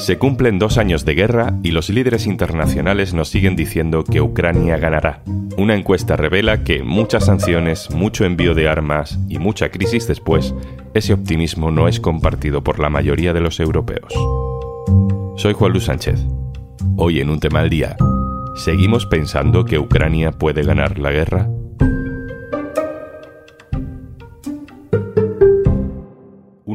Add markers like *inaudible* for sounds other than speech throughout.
Se cumplen dos años de guerra y los líderes internacionales nos siguen diciendo que Ucrania ganará. Una encuesta revela que muchas sanciones, mucho envío de armas y mucha crisis después, ese optimismo no es compartido por la mayoría de los europeos. Soy Juan Luis Sánchez. Hoy en un tema al día, ¿seguimos pensando que Ucrania puede ganar la guerra?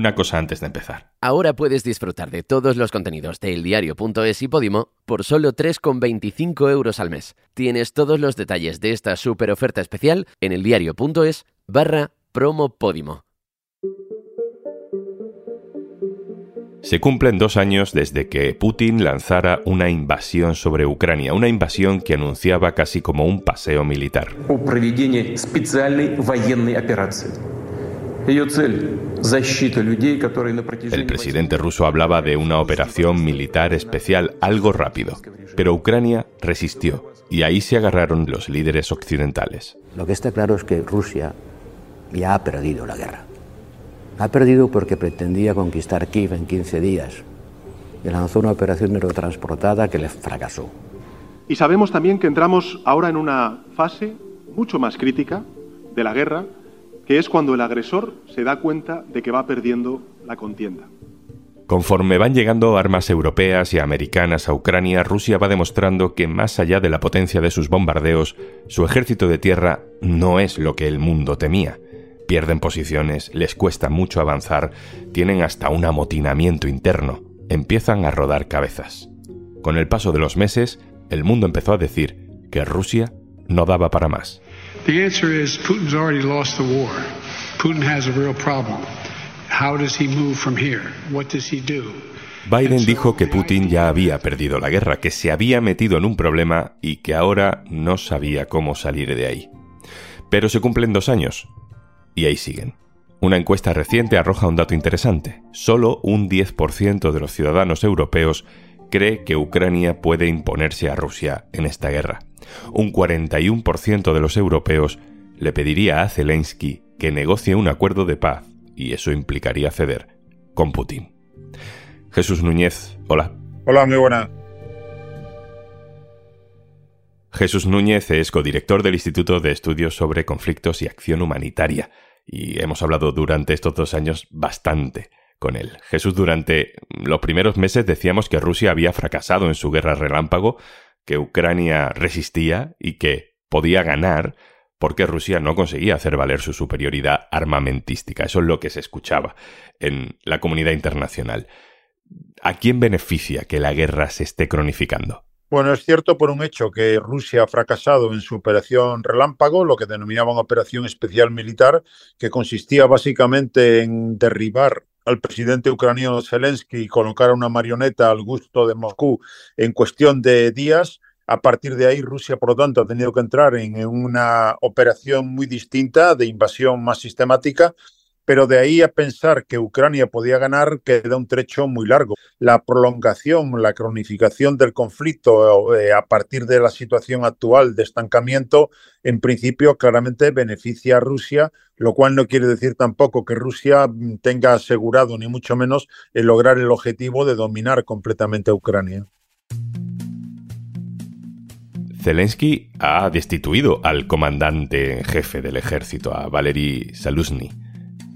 Una cosa antes de empezar. Ahora puedes disfrutar de todos los contenidos de eldiario.es y Podimo por solo 3,25 euros al mes. Tienes todos los detalles de esta super oferta especial en eldiario.es barra promo Podimo. Se cumplen dos años desde que Putin lanzara una invasión sobre Ucrania, una invasión que anunciaba casi como un paseo militar. El presidente ruso hablaba de una operación militar especial, algo rápido, pero Ucrania resistió y ahí se agarraron los líderes occidentales. Lo que está claro es que Rusia ya ha perdido la guerra. Ha perdido porque pretendía conquistar Kiev en 15 días y lanzó una operación neurotransportada que le fracasó. Y sabemos también que entramos ahora en una fase mucho más crítica de la guerra que es cuando el agresor se da cuenta de que va perdiendo la contienda. Conforme van llegando armas europeas y americanas a Ucrania, Rusia va demostrando que más allá de la potencia de sus bombardeos, su ejército de tierra no es lo que el mundo temía. Pierden posiciones, les cuesta mucho avanzar, tienen hasta un amotinamiento interno, empiezan a rodar cabezas. Con el paso de los meses, el mundo empezó a decir que Rusia no daba para más. The answer is Putin's already lost the war. Putin has a real problem. How does he move from here? What does he do? Biden dijo que Putin ya había perdido la guerra, que se había metido en un problema y que ahora no sabía cómo salir de ahí. Pero se cumplen dos años y ahí siguen. Una encuesta reciente arroja un dato interesante. Solo un 10% de los ciudadanos europeos cree que Ucrania puede imponerse a Rusia en esta guerra. Un 41% de los europeos le pediría a Zelensky que negocie un acuerdo de paz, y eso implicaría ceder con Putin. Jesús Núñez, hola. Hola, muy buena. Jesús Núñez es codirector del Instituto de Estudios sobre Conflictos y Acción Humanitaria, y hemos hablado durante estos dos años bastante con él. Jesús, durante los primeros meses decíamos que Rusia había fracasado en su guerra relámpago, que Ucrania resistía y que podía ganar porque Rusia no conseguía hacer valer su superioridad armamentística. Eso es lo que se escuchaba en la comunidad internacional. ¿A quién beneficia que la guerra se esté cronificando? Bueno, es cierto por un hecho que Rusia ha fracasado en su operación relámpago, lo que denominaban operación especial militar, que consistía básicamente en derribar al presidente ucraniano Zelensky y colocar una marioneta al gusto de Moscú en cuestión de días. A partir de ahí, Rusia, por lo tanto, ha tenido que entrar en una operación muy distinta de invasión más sistemática pero de ahí a pensar que Ucrania podía ganar queda un trecho muy largo. La prolongación, la cronificación del conflicto eh, a partir de la situación actual de estancamiento, en principio claramente beneficia a Rusia, lo cual no quiere decir tampoco que Rusia mm, tenga asegurado, ni mucho menos, el lograr el objetivo de dominar completamente a Ucrania. Zelensky ha destituido al comandante en jefe del ejército, a Valery Saluzny.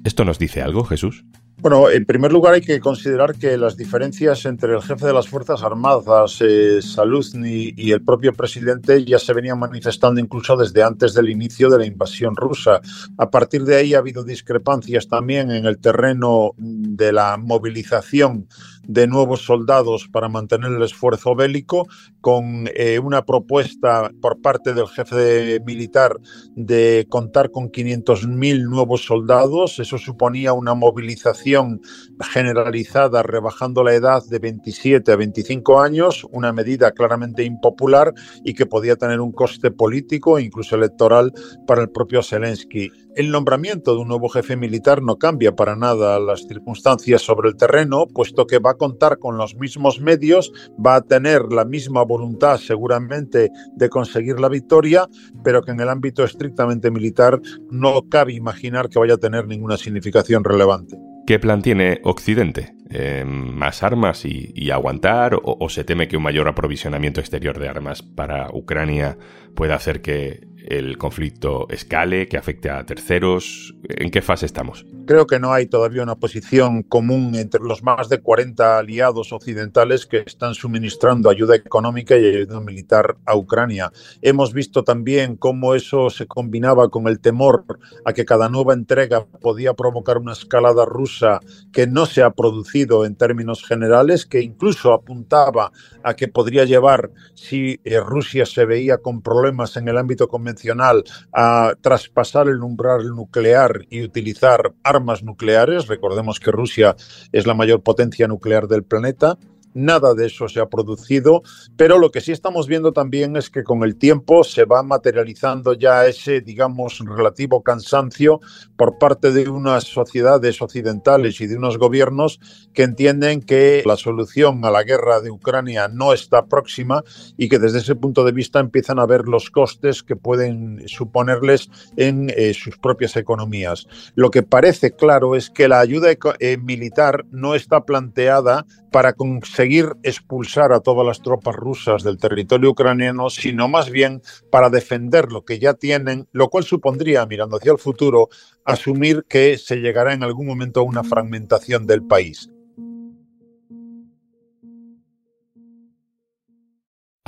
¿Esto nos dice algo, Jesús? Bueno, en primer lugar hay que considerar que las diferencias entre el jefe de las Fuerzas Armadas, eh, Saluzny, y el propio presidente ya se venían manifestando incluso desde antes del inicio de la invasión rusa. A partir de ahí ha habido discrepancias también en el terreno de la movilización de nuevos soldados para mantener el esfuerzo bélico, con eh, una propuesta por parte del jefe militar de contar con 500.000 nuevos soldados. Eso suponía una movilización generalizada, rebajando la edad de 27 a 25 años, una medida claramente impopular y que podía tener un coste político e incluso electoral para el propio Zelensky. El nombramiento de un nuevo jefe militar no cambia para nada las circunstancias sobre el terreno, puesto que va a contar con los mismos medios, va a tener la misma voluntad seguramente de conseguir la victoria, pero que en el ámbito estrictamente militar no cabe imaginar que vaya a tener ninguna significación relevante. ¿Qué plan tiene Occidente? Eh, ¿Más armas y, aguantar? O, se teme que un mayor aprovisionamiento exterior de armas para Ucrania pueda hacer que el conflicto escale, que afecte a terceros? ¿En qué fase estamos? Creo que no hay todavía una posición común entre los más de 40 aliados occidentales que están suministrando ayuda económica y ayuda militar a Ucrania. Hemos visto también cómo eso se combinaba con el temor a que cada nueva entrega podía provocar una escalada rusa que no se ha producido en términos generales, que incluso apuntaba a que podría llevar, si eh, Rusia se veía con problemas en el ámbito convencional, a traspasar el umbral nuclear y utilizar armas armas nucleares. Recordemos que Rusia es la mayor potencia nuclear del planeta Nada de eso se ha producido, pero lo que sí estamos viendo también es que con el tiempo se va materializando ya ese, digamos, relativo cansancio por parte de unas sociedades occidentales y de unos gobiernos que entienden que la solución a la guerra de Ucrania no está próxima y que desde ese punto de vista empiezan a ver los costes que pueden suponerles en eh, sus propias economías. Lo que parece claro es que la ayuda eh, militar no está planteada para conseguir expulsar a todas las tropas rusas del territorio ucraniano, sino más bien para defender lo que ya tienen, lo cual supondría, mirando hacia el futuro, asumir que se llegará en algún momento a una fragmentación del país.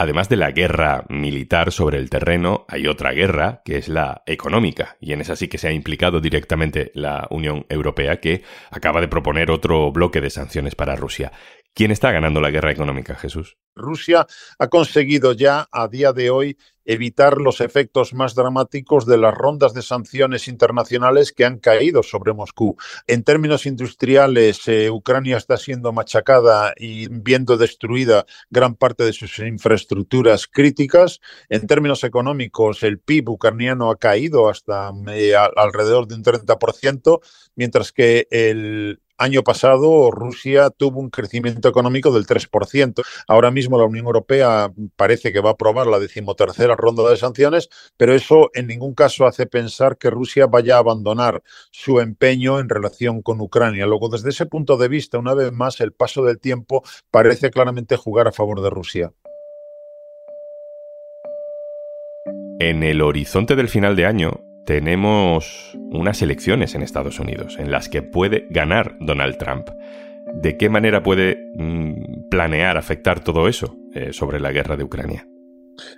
Además de la guerra militar sobre el terreno, hay otra guerra, que es la económica, y en esa sí que se ha implicado directamente la Unión Europea, que acaba de proponer otro bloque de sanciones para Rusia. ¿Quién está ganando la guerra económica, Jesús? Rusia ha conseguido ya a día de hoy evitar los efectos más dramáticos de las rondas de sanciones internacionales que han caído sobre Moscú. En términos industriales, eh, Ucrania está siendo machacada y viendo destruida gran parte de sus infraestructuras críticas. En términos económicos, el PIB ucraniano ha caído hasta eh, alrededor de un 30%, mientras que el año pasado Rusia tuvo un crecimiento económico del 3%. Ahora mismo la Unión Europea parece que va a aprobar la decimotercera ronda de sanciones, pero eso en ningún caso hace pensar que Rusia vaya a abandonar su empeño en relación con Ucrania. Luego, desde ese punto de vista, una vez más, el paso del tiempo parece claramente jugar a favor de Rusia. En el horizonte del final de año, tenemos unas elecciones en Estados Unidos en las que puede ganar Donald Trump. ¿De qué manera puede mm, planear afectar todo eso eh, sobre la guerra de Ucrania?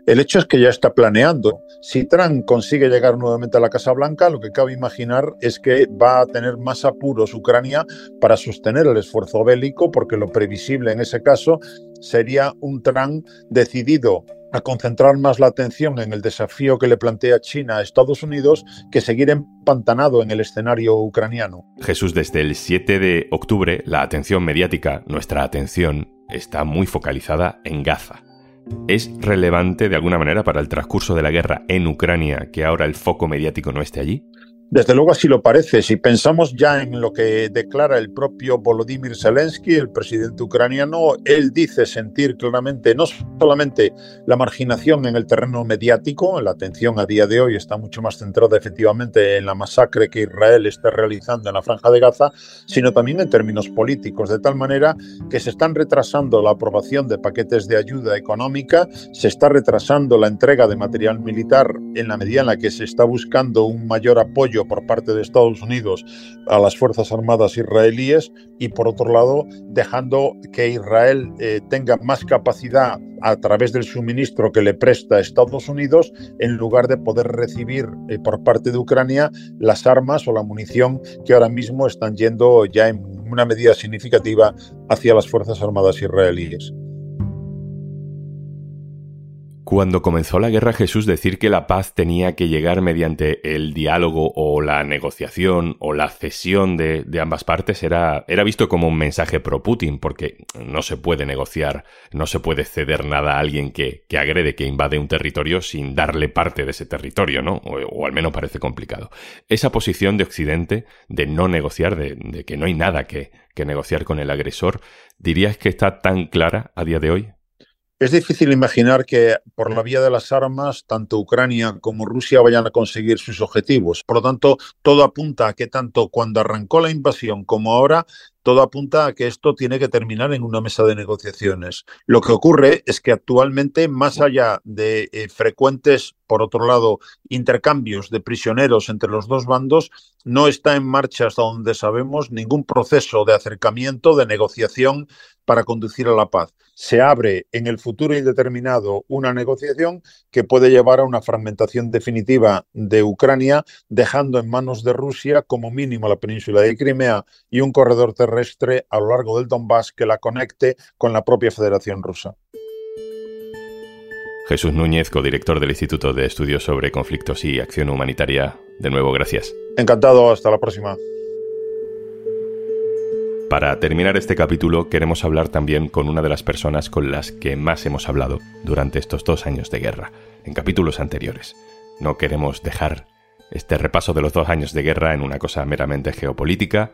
El hecho es que ya está planeando. Si Trump consigue llegar nuevamente a la Casa Blanca, lo que cabe imaginar es que va a tener más apuros Ucrania para sostener el esfuerzo bélico, porque lo previsible en ese caso sería un Trump decidido a concentrar más la atención en el desafío que le plantea China a Estados Unidos que seguir empantanado en el escenario ucraniano. Jesús, desde el 7 de octubre la atención mediática, nuestra atención, está muy focalizada en Gaza. ¿Es relevante de alguna manera para el transcurso de la guerra en Ucrania que ahora el foco mediático no esté allí? Desde luego así lo parece. Si pensamos ya en lo que declara el propio Volodymyr Zelensky, el presidente ucraniano, él dice sentir claramente no solamente la marginación en el terreno mediático, la atención a día de hoy está mucho más centrada efectivamente en la masacre que Israel está realizando en la franja de Gaza, sino también en términos políticos, de tal manera que se están retrasando la aprobación de paquetes de ayuda económica, se está retrasando la entrega de material militar en la medida en la que se está buscando un mayor apoyo por parte de Estados Unidos a las Fuerzas Armadas israelíes y por otro lado dejando que Israel eh, tenga más capacidad a través del suministro que le presta Estados Unidos en lugar de poder recibir eh, por parte de Ucrania las armas o la munición que ahora mismo están yendo ya en una medida significativa hacia las Fuerzas Armadas israelíes. Cuando comenzó la guerra Jesús decir que la paz tenía que llegar mediante el diálogo o la negociación o la cesión de, ambas partes era, era, visto como un mensaje pro Putin, porque no se puede negociar, no se puede ceder nada a alguien que, que agrede, que invade un territorio sin darle parte de ese territorio, ¿no? O, al menos parece complicado. Esa posición de Occidente de no negociar, de, de que no hay nada que, que negociar con el agresor, ¿dirías que está tan clara a día de hoy? Es difícil imaginar que por la vía de las armas tanto Ucrania como Rusia vayan a conseguir sus objetivos. Por lo tanto, todo apunta a que tanto cuando arrancó la invasión como ahora todo apunta a que esto tiene que terminar en una mesa de negociaciones. Lo que ocurre es que actualmente, más allá de eh, frecuentes, por otro lado, intercambios de prisioneros entre los dos bandos, no está en marcha hasta donde sabemos ningún proceso de acercamiento, de negociación para conducir a la paz. Se abre en el futuro indeterminado una negociación que puede llevar a una fragmentación definitiva de Ucrania, dejando en manos de Rusia como mínimo la península de Crimea y un corredor terrestre a lo largo del Donbass que la conecte con la propia Federación Rusa. Jesús Núñez, codirector del Instituto de Estudios sobre Conflictos y Acción Humanitaria. De nuevo, gracias. Encantado, hasta la próxima. Para terminar este capítulo queremos hablar también con una de las personas con las que más hemos hablado durante estos dos años de guerra, en capítulos anteriores. No queremos dejar este repaso de los dos años de guerra en una cosa meramente geopolítica,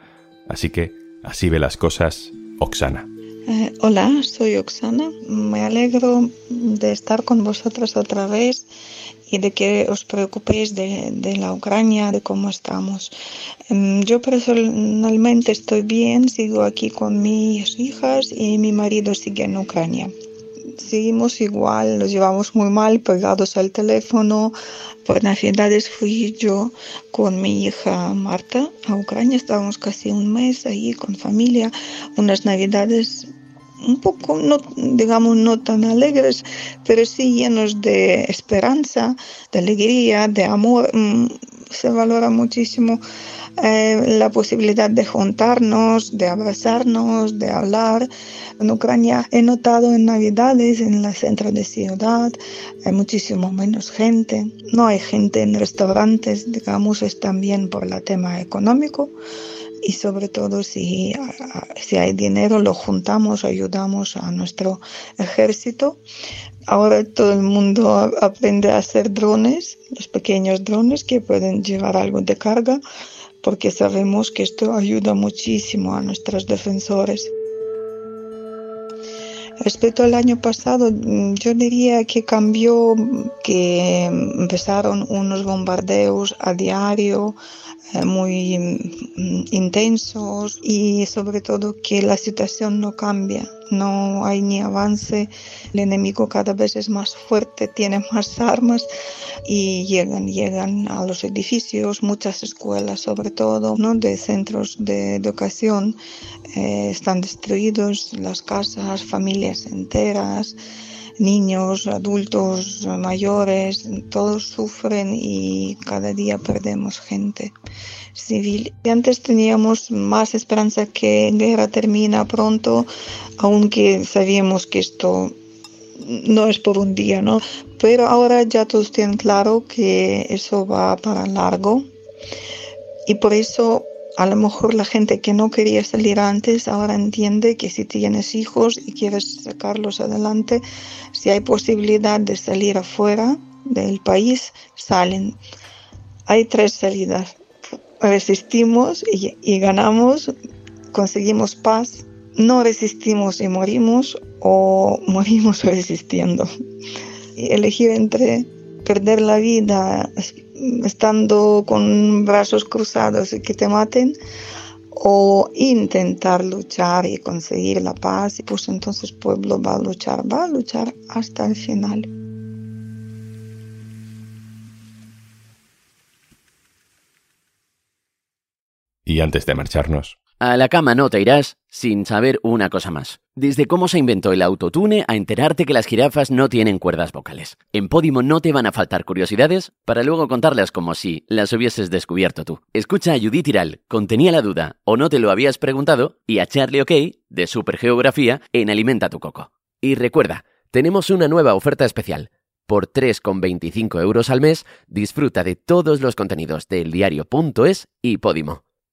así que así ve las cosas Oksana. Eh, hola, soy Oksana. Me alegro de estar con vosotras otra vez y de que os preocupéis de, de, la Ucrania, de cómo estamos. Em, yo personalmente estoy bien, sigo aquí con mis hijas y mi marido sigue en Ucrania. Seguimos igual, nos llevamos muy mal, pegados al teléfono. Por Navidades fui yo con mi hija Marta a Ucrania, estábamos casi un mes ahí con familia, unas Navidades un poco, no, digamos, no tan alegres, pero sí llenos de esperanza, de alegría, de amor. Mm, se valora muchísimo eh, la posibilidad de juntarnos, de abrazarnos, de hablar. En Ucrania he notado en Navidades, en la centro de ciudad, hay muchísimo menos gente. No hay gente en restaurantes, digamos, es también por el tema económico y sobre todo si, si hay dinero lo juntamos, ayudamos a nuestro ejército. Ahora todo el mundo aprende a hacer drones, los pequeños drones que pueden llevar algo de carga, porque sabemos que esto ayuda muchísimo a nuestros defensores. Respecto al año pasado, yo diría que cambió, que empezaron unos bombardeos a diario, muy mm, intensos y sobre todo que la situación no cambia, no hay ni avance, el enemigo cada vez es más fuerte, tiene más armas y llegan, llegan a los edificios, muchas escuelas sobre todo, ¿no? de centros de educación eh, están destruidos, las casas, familias enteras niños, adultos, mayores, todos sufren y cada día perdemos gente civil. Antes teníamos más esperanza que la guerra termina pronto, aunque sabíamos que esto no es por un día, ¿no? Pero ahora ya todos tienen claro que eso va para largo y por eso a lo mejor la gente que no quería salir antes ahora entiende que si tienes hijos y quieres sacarlos adelante, si hay posibilidad de salir afuera del país, salen. Hay tres salidas. Resistimos y, ganamos, conseguimos paz, no resistimos y morimos o *laughs* morimos resistiendo. Y elegir entre perder la vida estando con brazos cruzados y que te maten o intentar luchar y conseguir la paz y pues entonces pueblo va a luchar, va a luchar hasta el final. Y antes de marcharnos, a la cama no te irás sin saber una cosa más. Desde cómo se inventó el autotune a enterarte que las jirafas no tienen cuerdas vocales. En Podimo no te van a faltar curiosidades para luego contarlas como si las hubieses descubierto tú. Escucha a Judith Tiral, contenía la duda o no te lo habías preguntado, y a Charlie OK, de Supergeografía, en Alimenta tu Coco. Y recuerda, tenemos una nueva oferta especial. Por 3,25 euros al mes, disfruta de todos los contenidos del diario.es y Podimo